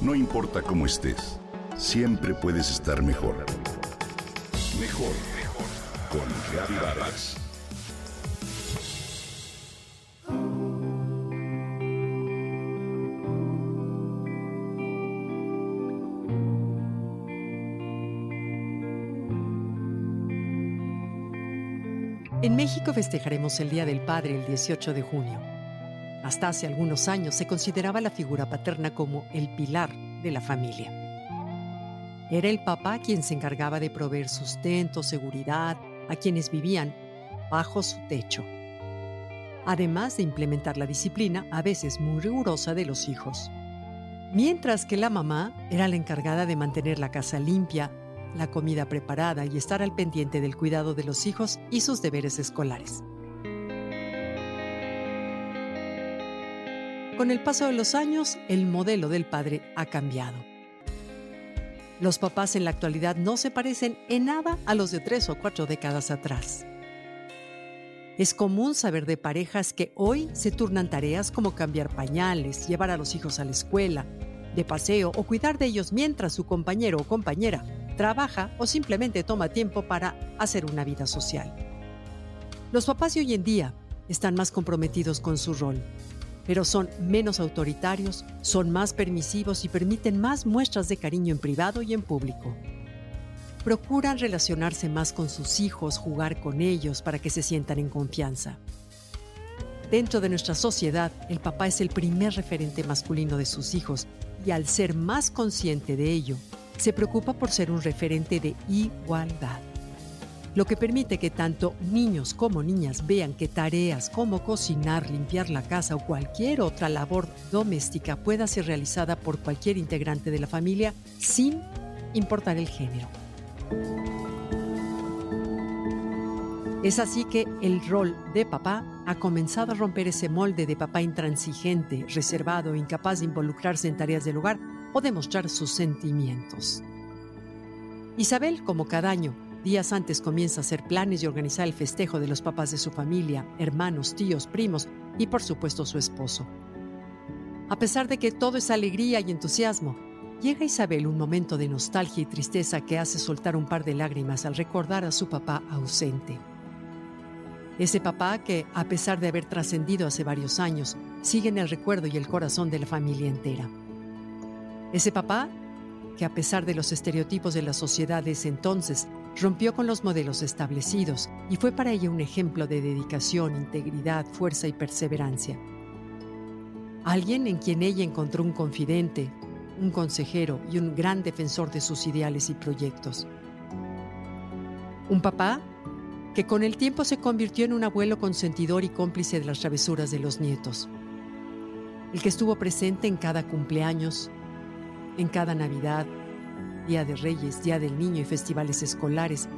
No importa cómo estés, siempre puedes estar mejor. Mejor, mejor. Con Reavivadas. En México festejaremos el Día del Padre el 18 de junio. Hasta hace algunos años se consideraba la figura paterna como el pilar de la familia. Era el papá quien se encargaba de proveer sustento, seguridad a quienes vivían bajo su techo, además de implementar la disciplina, a veces muy rigurosa, de los hijos. Mientras que la mamá era la encargada de mantener la casa limpia, la comida preparada y estar al pendiente del cuidado de los hijos y sus deberes escolares. Con el paso de los años, el modelo del padre ha cambiado. Los papás en la actualidad no se parecen en nada a los de tres o cuatro décadas atrás. Es común saber de parejas que hoy se turnan tareas como cambiar pañales, llevar a los hijos a la escuela, de paseo o cuidar de ellos mientras su compañero o compañera trabaja o simplemente toma tiempo para hacer una vida social. Los papás de hoy en día están más comprometidos con su rol, pero son menos autoritarios, son más permisivos y permiten más muestras de cariño en privado y en público. Procuran relacionarse más con sus hijos, jugar con ellos para que se sientan en confianza. Dentro de nuestra sociedad, el papá es el primer referente masculino de sus hijos y al ser más consciente de ello, se preocupa por ser un referente de igualdad, lo que permite que tanto niños como niñas vean que tareas como cocinar, limpiar la casa o cualquier otra labor doméstica pueda ser realizada por cualquier integrante de la familia sin importar el género. Es así que el rol de papá ha comenzado a romper ese molde de papá intransigente, reservado, incapaz de involucrarse en tareas del hogar o demostrar sus sentimientos. Isabel, como cada año, días antes comienza a hacer planes y organizar el festejo de los papás de su familia, hermanos, tíos, primos y por supuesto su esposo. A pesar de que todo es alegría y entusiasmo, llega Isabel un momento de nostalgia y tristeza que hace soltar un par de lágrimas al recordar a su papá ausente. Ese papá que, a pesar de haber trascendido hace varios años, sigue en el recuerdo y el corazón de la familia entera. Ese papá que a pesar de los estereotipos de la sociedad de entonces, rompió con los modelos establecidos y fue para ella un ejemplo de dedicación, integridad, fuerza y perseverancia. Alguien en quien ella encontró un confidente, un consejero y un gran defensor de sus ideales y proyectos. Un papá que con el tiempo se convirtió en un abuelo consentidor y cómplice de las travesuras de los nietos. El que estuvo presente en cada cumpleaños, en cada Navidad, Día de Reyes, Día del Niño y festivales escolares,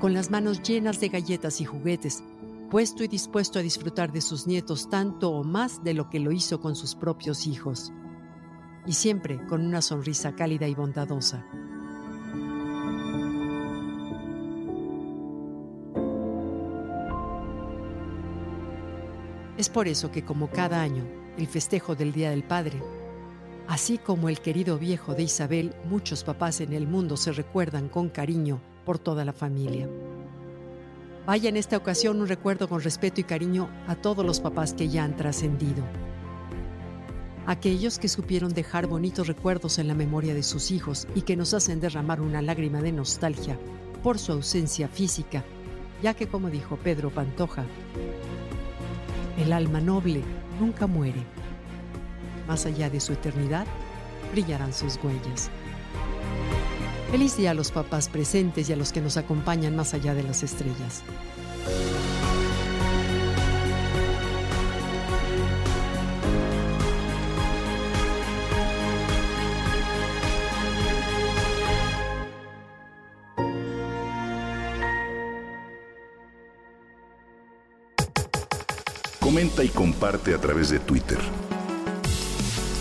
con las manos llenas de galletas y juguetes, puesto y dispuesto a disfrutar de sus nietos tanto o más de lo que lo hizo con sus propios hijos, y siempre con una sonrisa cálida y bondadosa. Es por eso que como cada año, el festejo del Día del Padre Así como el querido viejo de Isabel, muchos papás en el mundo se recuerdan con cariño por toda la familia. Vaya en esta ocasión un recuerdo con respeto y cariño a todos los papás que ya han trascendido. Aquellos que supieron dejar bonitos recuerdos en la memoria de sus hijos y que nos hacen derramar una lágrima de nostalgia por su ausencia física, ya que como dijo Pedro Pantoja, el alma noble nunca muere más allá de su eternidad, brillarán sus huellas. Feliz día a los papás presentes y a los que nos acompañan más allá de las estrellas. Comenta y comparte a través de Twitter.